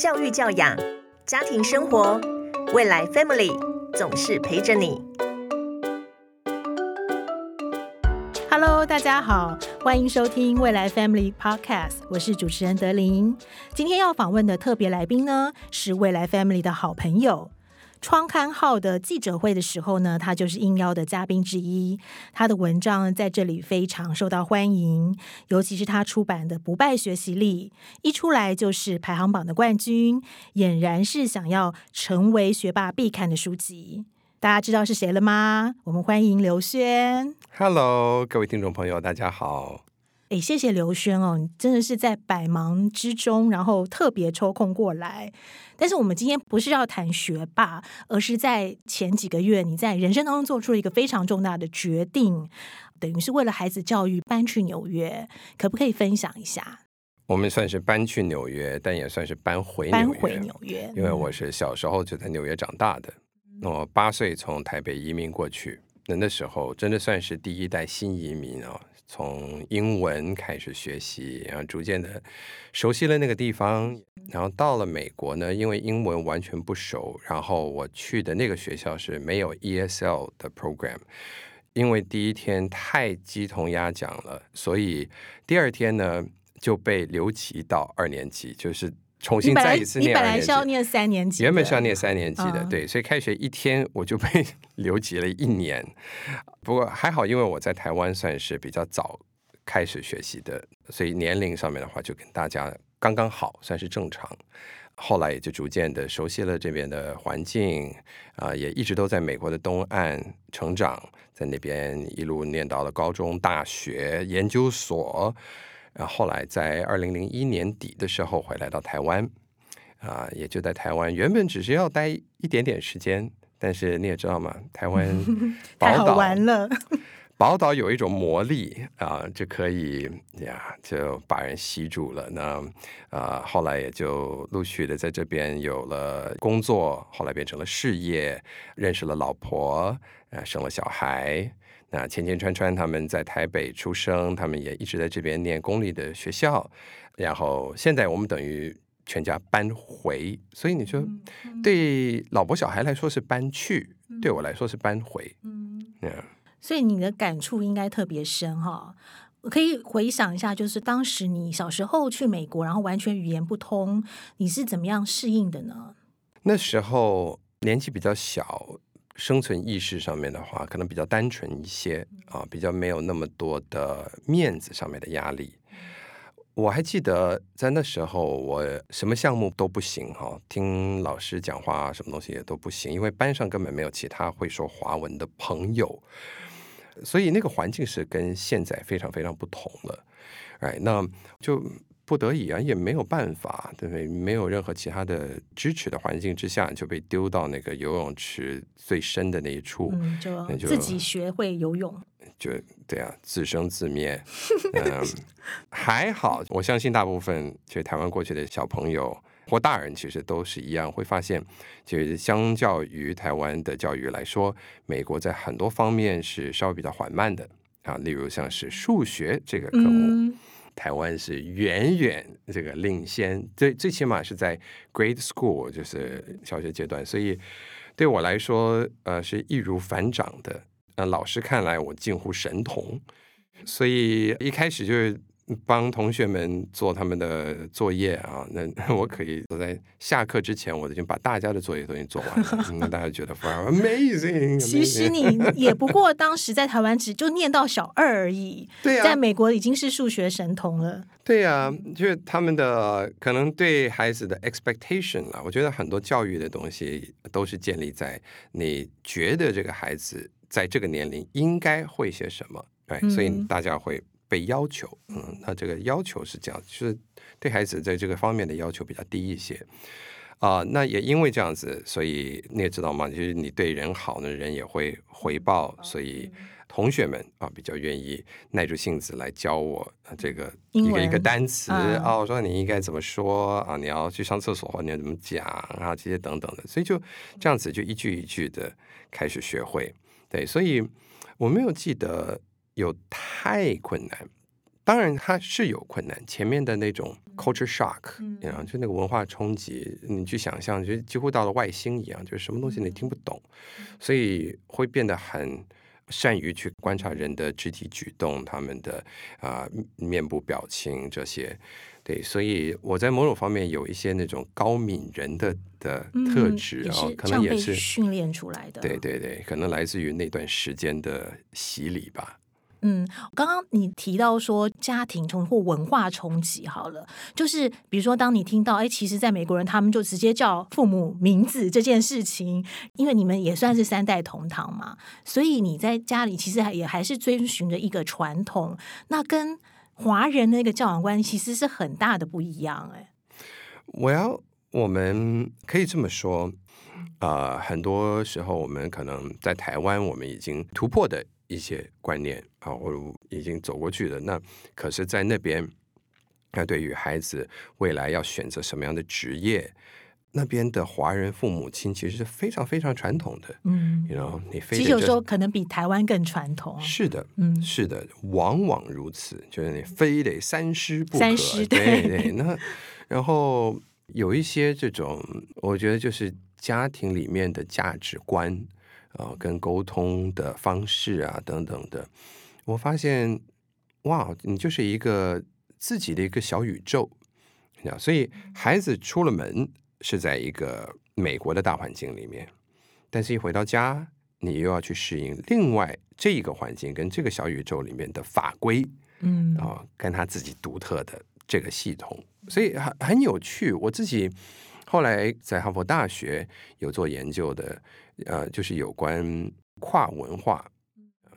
教育教养、家庭生活，未来 Family 总是陪着你。Hello，大家好，欢迎收听未来 Family Podcast，我是主持人德林。今天要访问的特别来宾呢，是未来 Family 的好朋友。创刊号的记者会的时候呢，他就是应邀的嘉宾之一。他的文章在这里非常受到欢迎，尤其是他出版的《不败学习力》，一出来就是排行榜的冠军，俨然是想要成为学霸必看的书籍。大家知道是谁了吗？我们欢迎刘轩。Hello，各位听众朋友，大家好。哎，谢谢刘轩哦，你真的是在百忙之中，然后特别抽空过来。但是我们今天不是要谈学霸，而是在前几个月你在人生当中做出了一个非常重大的决定，等于是为了孩子教育搬去纽约，可不可以分享一下？我们算是搬去纽约，但也算是搬回纽约。搬回纽约，因为我是小时候就在纽约长大的，我八岁从台北移民过去，那那时候真的算是第一代新移民哦。从英文开始学习，然后逐渐的熟悉了那个地方，然后到了美国呢，因为英文完全不熟，然后我去的那个学校是没有 ESL 的 program，因为第一天太鸡同鸭讲了，所以第二天呢就被留级到二年级，就是重新再一次念你本来是要念三年级，原本是要念三年级的，嗯对，所以开学一天我就被 留级了一年。不过还好，因为我在台湾算是比较早开始学习的，所以年龄上面的话就跟大家刚刚好，算是正常。后来也就逐渐的熟悉了这边的环境，啊、也一直都在美国的东岸成长，在那边一路念到了高中、大学、研究所，然后后来在二零零一年底的时候回来到台湾，啊、也就在台湾，原本只是要待一点点时间，但是你也知道嘛，台湾 太好玩了。宝岛有一种魔力啊，就可以呀，就把人吸住了。那啊，后来也就陆续的在这边有了工作，后来变成了事业，认识了老婆，啊，生了小孩。那千千川川他们在台北出生，他们也一直在这边念公立的学校。然后现在我们等于全家搬回，所以你说对老婆小孩来说是搬去，对我来说是搬回。嗯，嗯。所以你的感触应该特别深哈。我可以回想一下，就是当时你小时候去美国，然后完全语言不通，你是怎么样适应的呢？那时候年纪比较小，生存意识上面的话，可能比较单纯一些啊，比较没有那么多的面子上面的压力。我还记得在那时候，我什么项目都不行哈，听老师讲话什么东西也都不行，因为班上根本没有其他会说华文的朋友，所以那个环境是跟现在非常非常不同了。哎，那就不得已啊，也没有办法，对不对？没有任何其他的支持的环境之下，就被丢到那个游泳池最深的那一处，嗯，就那就自己学会游泳。就对啊，自生自灭。嗯，还好，我相信大部分去台湾过去的小朋友或大人，其实都是一样，会发现，就是相较于台湾的教育来说，美国在很多方面是稍微比较缓慢的啊，例如像是数学这个科目。嗯，台湾是远远这个领先，最最起码是在 grade school，就是小学阶段，所以对我来说，呃，是易如反掌的。呃，老师看来我近乎神童，所以一开始就是帮同学们做他们的作业啊。那 我可以我在下课之前，我已经把大家的作业都已经做完了，那大家觉得 amazing。其实你 也不过当时在台湾只就念到小二而已，对啊，在美国已经是数学神童了。对呀、就是他们的可能对孩子的 expectation 啊，我觉得很多教育的东西都是建立在你觉得这个孩子在这个年龄应该会些什么，对，所以嗯大家会被要求，嗯，那这个要求是这样，就是对孩子在这个方面的要求比较低一些。啊、那也因为这样子，所以你也知道嘛，就是你对人好呢，人也会回报，所以同学们啊比较愿意耐住性子来教我啊这个一个一个单词啊啊，我说你应该怎么说啊，你要去上厕所你要怎么讲啊，这些等等的，所以就这样子就一句一句的开始学会。对，所以我没有记得有太困难，当然它是有困难，前面的那种 culture shock，嗯然后就那个文化冲击，你去想象，就几乎到了外星一样，就是什么东西你听不懂，所以会变得很善于去观察人的肢体举动，他们的啊、面部表情这些。对，所以我在某种方面有一些那种高敏人的的特嗯质，也然后可能也是训练出来的。对对对，可能来自于那段时间的洗礼吧。嗯，刚刚你提到说家庭冲或文化冲击，好了，就是比如说，当你听到，哎，其实，在美国人他们就直接叫父母名字这件事情，因为你们也算是三代同堂嘛，所以你在家里其实也还是遵循着一个传统，那跟华人的那个教养观其实是很大的不一样，哎，我要，我们可以这么说，呃，很多时候我们可能在台湾，我们已经突破的一些观念啊，或者已经走过去的，那可是，在那边，那对于孩子未来要选择什么样的职业，那边的华人父母亲其实是非常非常传统的，嗯，你 know，你非其实有时候可能比台湾更传统，是的，嗯是的，往往如此，就是你非得三师不可。三师对对对，那然后有一些这种，我觉得就是家庭里面的价值观啊、跟沟通的方式啊等等的，我发现哇，你就是一个自己的一个小宇宙，啊，所以孩子出了门是在一个美国的大环境里面，但是一回到家，你又要去适应另外这一个环境跟这个小宇宙里面的法规嗯啊、跟他自己独特的这个系统，所以很很有趣。我自己后来在哈佛大学有做研究的，呃，就是有关跨文化。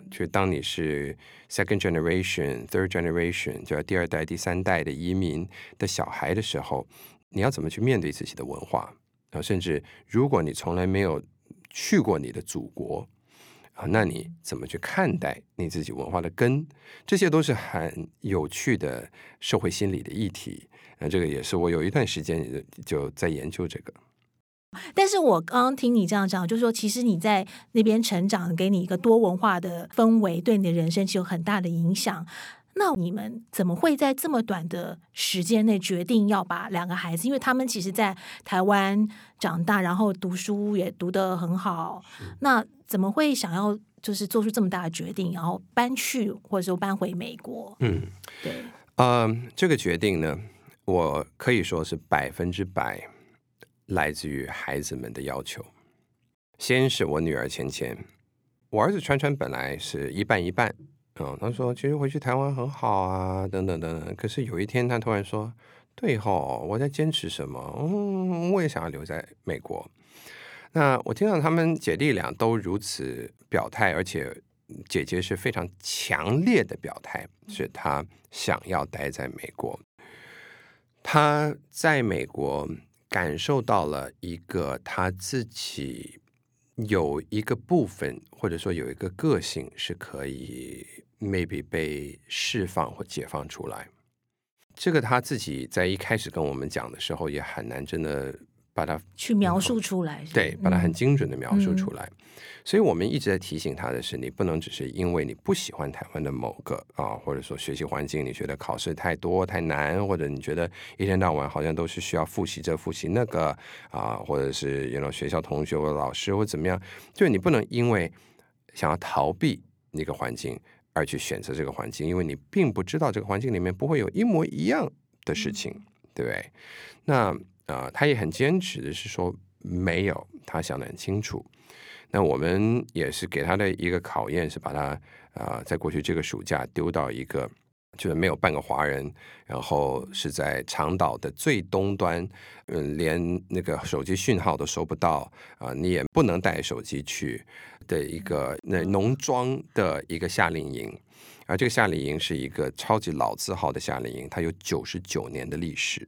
就当你是 second generation、third generation，就是第二代、第三代的移民的小孩的时候，你要怎么去面对自己的文化啊？甚至如果你从来没有去过你的祖国啊，那你怎么去看待你自己文化的根？这些都是很有趣的社会心理的议题。那这个也是我有一段时间就在研究这个。但是我刚刚听你这样讲，就是说，其实你在那边成长，给你一个多文化的氛围，对你的人生其实有很大的影响。那你们怎么会在这么短的时间内决定要把两个孩子？因为他们其实，在台湾长大，然后读书也读得很好，那怎么会想要就是做出这么大的决定，然后搬去或者说搬回美国？嗯，对，呃，这个决定呢，我可以说是百分之百来自于孩子们的要求。先是我女儿芊芊，我儿子川川本来是一半一半，嗯，他说其实回去台湾很好啊，等等等等。可是有一天他突然说，对吼，我在坚持什么？嗯，我也想要留在美国。那我听到他们姐弟俩都如此表态，而且姐姐是非常强烈的表态，是她想要待在美国。他在美国感受到了一个他自己有一个部分，或者说有一个个性是可以 maybe 被释放或解放出来。这个他自己在一开始跟我们讲的时候，也很难真的把它去描述出来，对，把它很嗯精准的描述出来。所以我们一直在提醒他的是，你不能只是因为你不喜欢台湾的某个啊，或者说学习环境，你觉得考试太多太难，或者你觉得一天到晚好像都是需要复习这复习那个啊，或者是 know 学校同学或者老师或怎么样，就你不能因为想要逃避那个环境而去选择这个环境，因为你并不知道这个环境里面不会有一模一样的事情，对不对？那啊、他也很坚持的是说没有，他想得很清楚。那我们也是给他的一个考验，是把他啊、在过去这个暑假丢到一个就是没有半个华人，然后是在长岛的最东端，嗯，连那个手机讯号都收不到啊、你也不能带手机去的一个那农庄的一个夏令营。而这个夏令营是一个超级老字号的夏令营，它有九十九年的历史。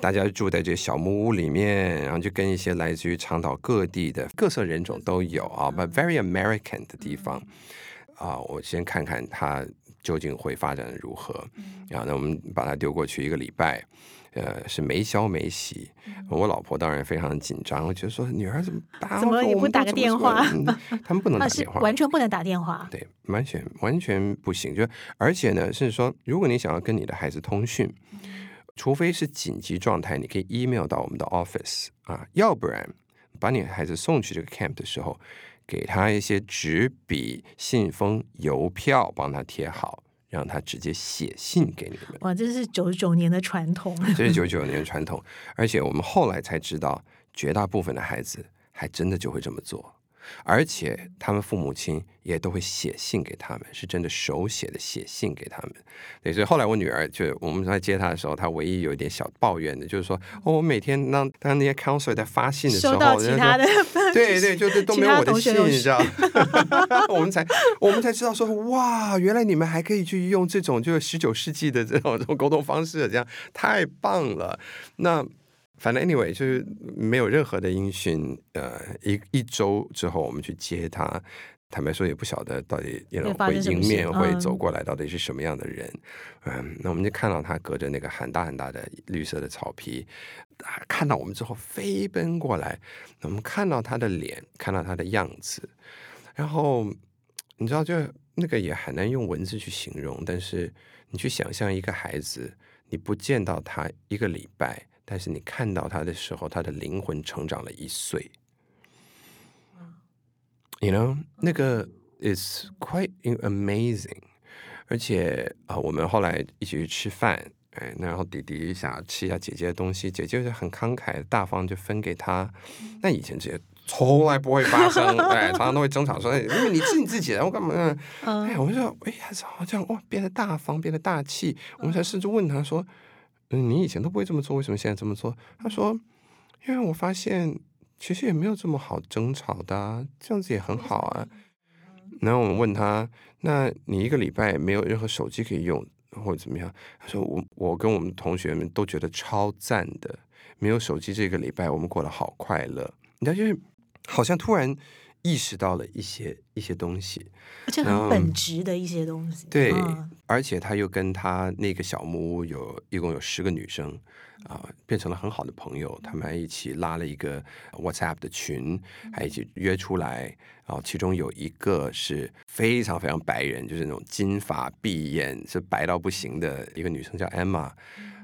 大家住在这小木屋里面，然后就跟一些来自于长岛各地的各色人种都有啊，but very American 的地方啊。我先看看它究竟会发展得如何。啊，那我们把它丢过去一个礼拜，呃，是没消没息。我老婆当然非常紧张，我觉得说女儿怎么打，怎么也不打个电话？他们不能打电话，完全不能打电话。对，完全完全不行。就而且呢，是说，如果你想要跟你的孩子通讯，除非是紧急状态，你可以 email 到我们的 office 啊，要不然把你孩子送去这个 camp 的时候，给他一些纸笔、信封、邮票，帮他贴好，让他直接写信给你们。哇，这是九十九年的传统。这是九九年的传统，而且我们后来才知道，绝大部分的孩子还真的就会这么做。而且他们父母亲也都会写信给他们，是真的手写的写信给他们。对，所以后来我女儿就我们在接她的时候，她唯一有一点小抱怨的，就是说，哦，我每天让当那些 counselor 在发信的时候，收到其他的，对对，就是都没有我的信，你知道？我们才我们才知道说，哇，原来你们还可以去用这种就是十九世纪的这种这种沟通方式，这样太棒了。那。反正 anyway 就是没有任何的音讯，呃，一一周之后我们去接他，坦白说也不晓得到底会迎面会走过来到底是什么样的人，嗯，那我们就看到他隔着那个很大很大的绿色的草皮，看到我们之后飞奔过来，我们看到他的脸，看到他的样子，然后你知道就那个也很难用文字去形容，但是你去想象一个孩子，你不见到他一个礼拜。但是你看到他的时候，他的灵魂成长了一岁。You know，那个 is quite amazing。而且啊，我们后来一起去吃饭，哎，然后弟弟想要吃一下姐姐的东西，姐姐就很慷慨大方，就分给他。那以前这些从来不会发生，哎，常常都会争吵说，因为你吃你自己的，我干嘛？哎，我们说，哎呀，好像哇，变得大方，变得大气。我们才甚至问他说。嗯，嗯你以前都不会这么做，为什么现在这么做？他说：“因为我发现其实也没有这么好争吵的，这样子也很好啊。”然后我们问他：“那你一个礼拜没有任何手机可以用，或者怎么样？”他说：“我我跟我们同学们都觉得超赞的，没有手机这个礼拜我们过得好快乐。”你知道，就是好像突然。意识到了一些一些东西，而且很本质的一些东西。对，而且他又跟他那个小木屋有一共有十个女生啊，变成了很好的朋友。他们还一起拉了一个 WhatsApp 的群，还一起约出来。然后其中有一个是非常非常白人，就是那种金发碧眼，是白到不行的一个女生，叫 Emma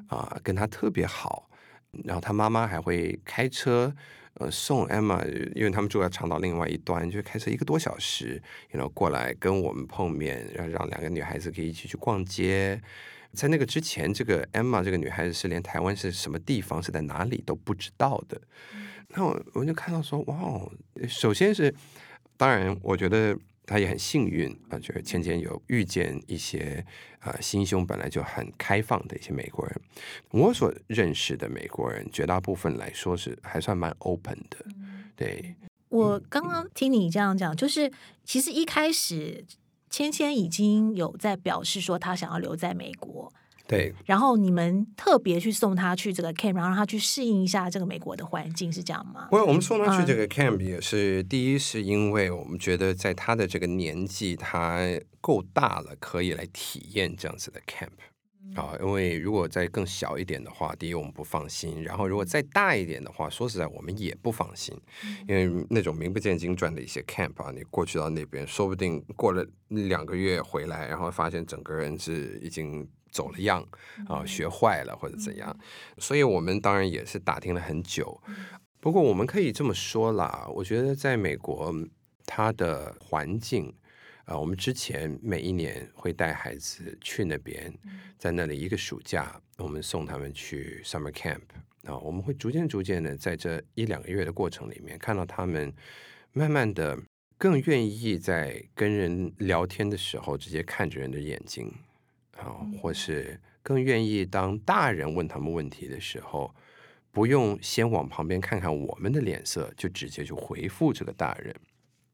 啊，跟他特别好。然后他妈妈还会开车。呃，送 Emma，因为他们住在长岛另外一端，就开车一个多小时，然后过来跟我们碰面，然后让两个女孩子可以一起去逛街。在那个之前，这个 Emma 这个女孩子是连台湾是什么地方、是在哪里都不知道的。那我我就看到说，哇，首先是，当然，我觉得。他也很幸运啊，就是芊芊有遇见一些啊心胸本来就很开放的一些美国人。我所认识的美国人，绝大部分来说是还算蛮 open 的。对，我刚刚听你这样讲，就是其实一开始芊芊已经有在表示说，她想要留在美国。对，然后你们特别去送他去这个 camp，然后让他去适应一下这个美国的环境，是这样吗？我我们送他去这个 camp 也是第一，是因为我们觉得在他的这个年纪，他够大了，可以来体验这样子的 camp 啊。因为如果再更小一点的话，第一我们不放心；然后如果再大一点的话，说实在我们也不放心，因为那种名不见经传的一些 camp 啊，你过去到那边，说不定过了两个月回来，然后发现整个人是已经。走了样啊，学坏了或者怎样，所以我们当然也是打听了很久。不过我们可以这么说啦，我觉得在美国，它的环境啊，我们之前每一年会带孩子去那边，在那里一个暑假，我们送他们去 summer camp 啊，我们会逐渐逐渐的在这一两个月的过程里面，看到他们慢慢的更愿意在跟人聊天的时候，直接看着人的眼睛。啊，或是更愿意当大人问他们问题的时候，不用先往旁边看看我们的脸色，就直接就回复这个大人，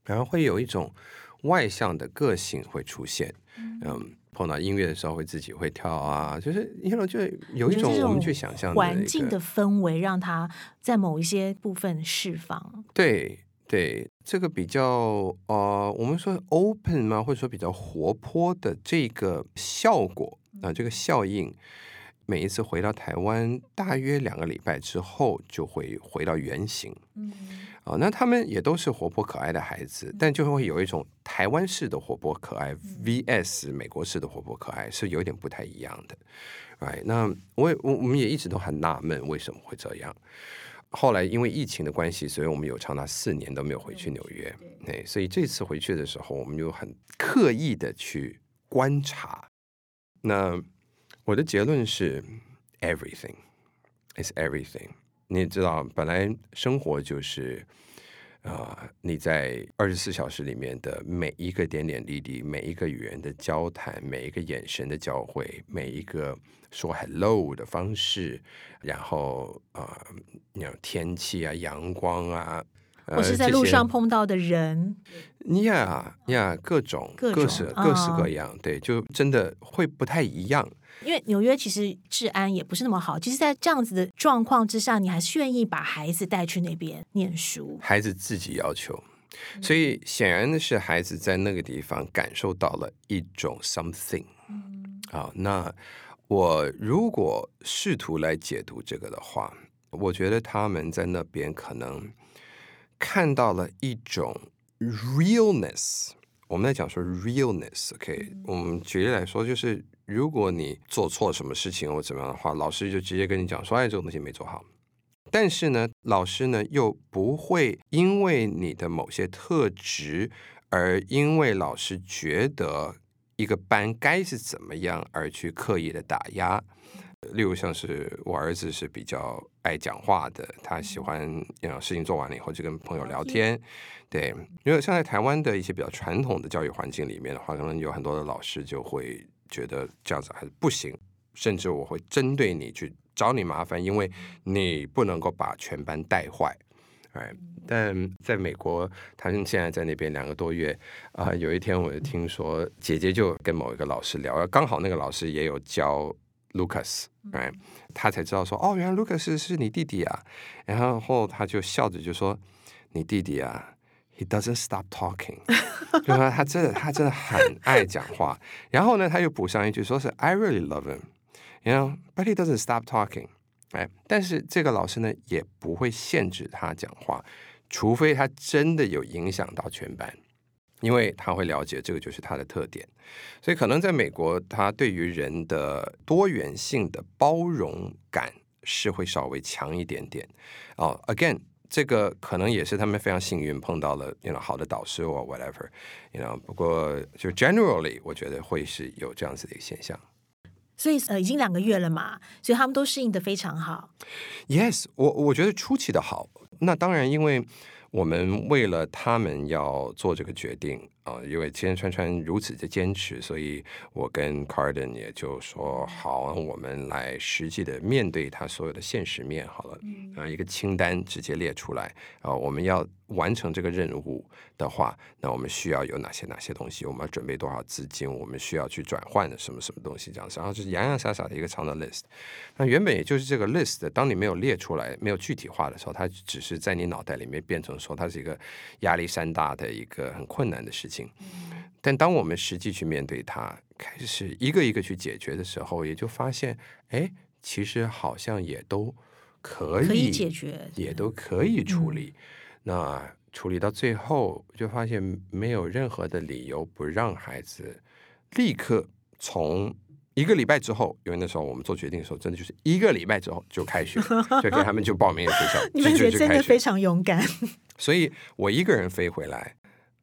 然后会有一种外向的个性会出现。嗯，碰到音乐的时候会自己会跳啊，就是因为就有一种我们去想象环境的氛围，让他在某一些部分释放。对。对这个比较呃，我们说 open 嘛，或者说比较活泼的这个效果啊，这个效应，每一次回到台湾，大约两个礼拜之后就会回到原形。嗯，哦，那他们也都是活泼可爱的孩子，但就会有一种台湾式的活泼可爱 vs 美国式的活泼可爱，是有点不太一样的。哎，那我也我我们也一直都很纳闷为什么会这样。后来因为疫情的关系，所以我们有长达四年都没有回去纽约。对，所以这次回去的时候，我们就很刻意的去观察。那我的结论是，everything is everything。你也知道，本来生活就是啊，你在二十四小时里面的每一个点点滴滴，每一个语言的交谈，每一个眼神的交汇，每一个说 hello 的方式，然后啊，那种天气啊，阳光啊。我是在路上碰到的人，呀呀，各种各式各式各样，对，就真的会不太一样。因为纽约其实治安也不是那么好，其实，在这样子的状况之下，你还是愿意把孩子带去那边念书。孩子自己要求，所以显然的是，孩子在那个地方感受到了一种 something。啊，那我如果试图来解读这个的话，我觉得他们在那边可能。看到了一种 realness，我们在讲说 realness，OK，我们举例来说，就是如果你做错什么事情或怎么样的话，老师就直接跟你讲说，哎，这个东西没做好。但是呢，老师呢又不会因为你的某些特质，而因为老师觉得一个班该是怎么样而去刻意的打压。例如像是我儿子是比较爱讲话的，他喜欢呃事情做完了以后就跟朋友聊天，对，因为像在台湾的一些比较传统的教育环境里面的话，可能有很多的老师就会觉得这样子还是不行，甚至我会针对你去找你麻烦，因为你不能够把全班带坏，哎，但在美国，他们现在在那边两个多月啊，有一天我就听说姐姐就跟某一个老师聊，刚好那个老师也有教。Lucas，哎，他才知道说，哦，原来 Lucas 是你弟弟啊。然后他就笑着就说：“你弟弟啊，He doesn't stop talking。”就说他真的，他真的很爱讲话。然后呢，他又补上一句，说是 “I really love him”，you know，but he doesn't stop talking。哎，但是这个老师呢，也不会限制他讲话，除非他真的有影响到全班。因为他会了解这个就是他的特点，所以可能在美国，他对于人的多元性的包容感是会稍微强一点点。哦，again，这个可能也是他们非常幸运碰到了，you know，好的导师或 whatever，you know。不过就 generally，我觉得会是有这样子的一个现象。所以呃，已经两个月了嘛，所以他们都适应的非常好。Yes，我我觉得出奇的好。那当然，因为。我们为了他们要做这个决定啊，因为千川川如此的坚持，所以我跟 Carden 也就说好，我们来实际的面对他所有的现实面好了，啊，一个清单直接列出来啊，我们要。完成这个任务的话，那我们需要有哪些哪些东西？我们要准备多少资金？我们需要去转换的什么什么东西？这样子，然后就是洋洋洒洒的一个长的 list。那原本也就是这个 list，当你没有列出来、没有具体化的时候，它只是在你脑袋里面变成说它是一个压力山大的一个很困难的事情。但当我们实际去面对它，开始一个一个去解决的时候，也就发现，哎，其实好像也都可以解决，也都可以处理。那处理到最后，就发现没有任何的理由不让孩子立刻从一个礼拜之后，因为那时候我们做决定的时候，真的就是一个礼拜之后就开学，就给他们就报名了学校。你们也真的非常勇敢。所以我一个人飞回来，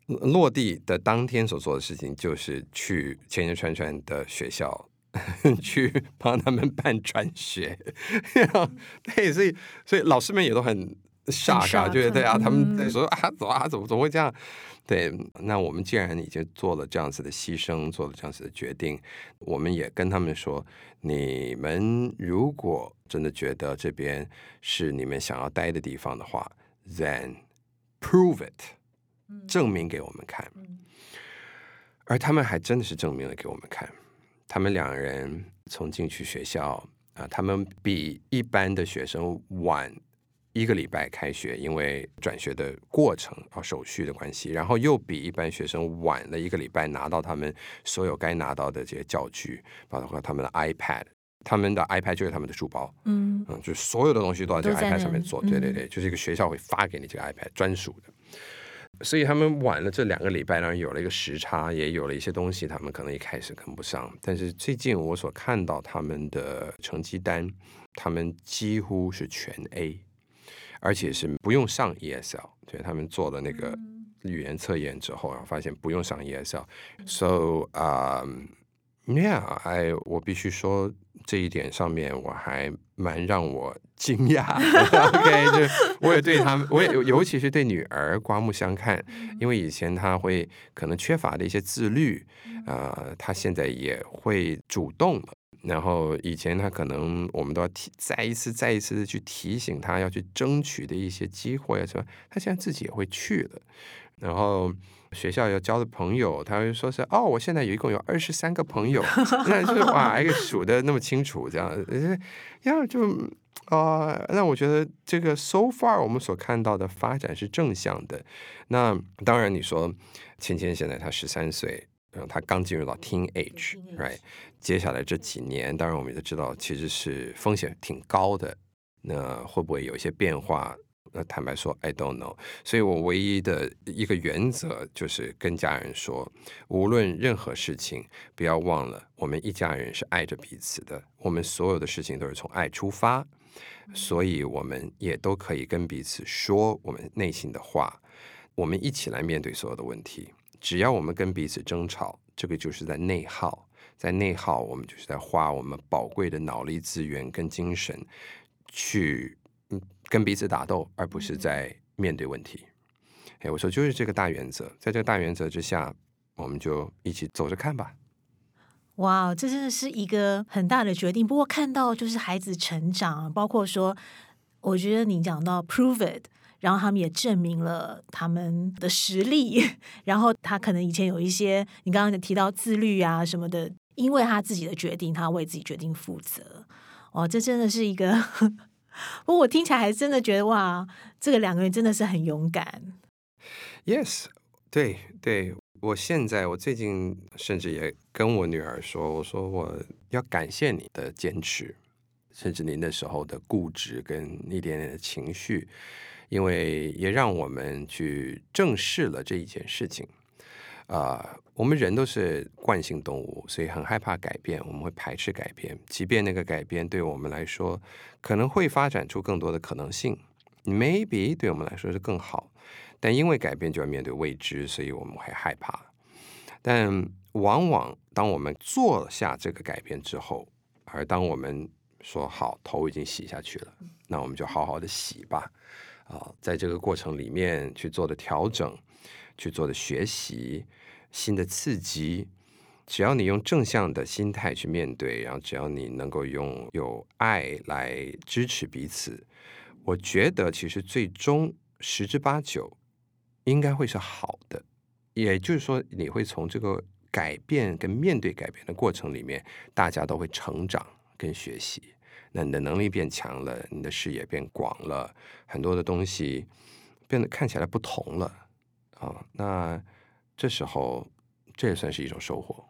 落地的当天所做的事情就是去千千川川的学校 去帮他们办转学。对，所以所以老师们也都很。傻傻觉得对啊，他们在说啊，怎么啊，怎么怎么会这样？对，那我们既然已经做了这样子的牺牲，做了这样子的决定，我们也跟他们说：你们如果真的觉得这边是你们想要待的地方的话，then prove it，证明给我们看。而他们还真的是证明了给我们看。他们两人从进去学校啊，他们比一般的学生晚。一个礼拜开学，因为转学的过程啊手续的关系，然后又比一般学生晚了一个礼拜拿到他们所有该拿到的这些教具，包括他们的 iPad，他们的 iPad 就是他们的书包，嗯嗯，就是所有的东西都要在这个 iPad 上面做，嗯对对对，就是一个学校会发给你这个 iPad 专属的。所以他们晚了这两个礼拜，然后有了一个时差，也有了一些东西，他们可能一开始跟不上。但是最近我所看到他们的成绩单，他们几乎是全 A，而且是不用上 ESL，对他们做了那个语言测验之后，然后发现不用上 ESL，so 啊、Yeah，哎，我必须说这一点上面我还蛮让我惊讶。OK，就我也对他们，我也尤其是对女儿刮目相看，因为以前她会可能缺乏的一些自律，呃，她现在也会主动了。然后以前他可能我们都要提再一次再一次的去提醒他要去争取的一些机会啊什么，她现在自己也会去了。然后学校要交的朋友，他会说是哦，我现在有一共有二十三个朋友，那就是哇，还可以数的那么清楚，这样，呃呀就呃，那我觉得这个 so far 我们所看到的发展是正向的。那当然你说芊芊现在她十三岁。然后她刚进入到 teenage，right？接下来这几年，当然我们也知道，其实是风险挺高的。那会不会有一些变化？那坦白说，I don't know。所以我唯一的一个原则就是跟家人说，无论任何事情，不要忘了，我们一家人是爱着彼此的。我们所有的事情都是从爱出发，所以我们也都可以跟彼此说我们内心的话。我们一起来面对所有的问题。只要我们跟彼此争吵，这个就是在内耗，在内耗，我们就是在花我们宝贵的脑力资源跟精神去嗯跟彼此打斗，而不是在面对问题。哎，我说就是这个大原则，在这个大原则之下，我们就一起走着看吧。哇，这真的是一个很大的决定。不过看到就是孩子成长，包括说，我觉得你讲到 prove it，然后他们也证明了他们的实力。然后他可能以前有一些你刚刚提到自律啊什么的，因为他自己的决定，他为自己决定负责。哦，这真的是一个，不过我听起来还真的觉得哇，这个两个人真的是很勇敢。Yes，对对，我现在我最近甚至也跟我女儿说，我说我要感谢你的坚持，甚至你那时候的固执跟一点点的情绪，因为也让我们去正视了这一件事情。啊、我们人都是惯性动物，所以很害怕改变，我们会排斥改变，即便那个改变对我们来说可能会发展出更多的可能性，maybe 对我们来说是更好。但因为改变就要面对未知，所以我们会害怕。但往往当我们做下这个改变之后，而当我们说好头已经洗下去了，那我们就好好的洗吧。啊，在这个过程里面去做的调整，去做的学习，新的刺激，只要你用正向的心态去面对，然后只要你能够用有爱来支持彼此，我觉得其实最终十之八九应该会是好的。也就是说，你会从这个改变跟面对改变的过程里面，大家都会成长跟学习。那你的能力变强了，你的视野变广了，很多的东西变得看起来不同了啊。那这时候，这也算是一种收获。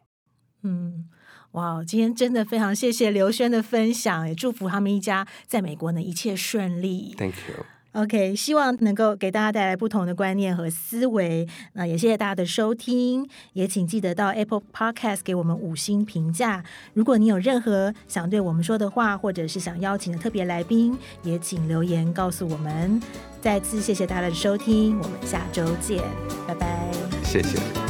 嗯，哇，今天真的非常谢谢刘轩的分享，也祝福他们一家在美国呢一切顺利。Thank you。OK，希望能够给大家带来不同的观念和思维。那也谢谢大家的收听，也请记得到 Apple Podcast 给我们五星评价。如果你有任何想对我们说的话，或者是想邀请的特别来宾，也请留言告诉我们。再次谢谢大家的收听，我们下周见，拜拜。谢谢。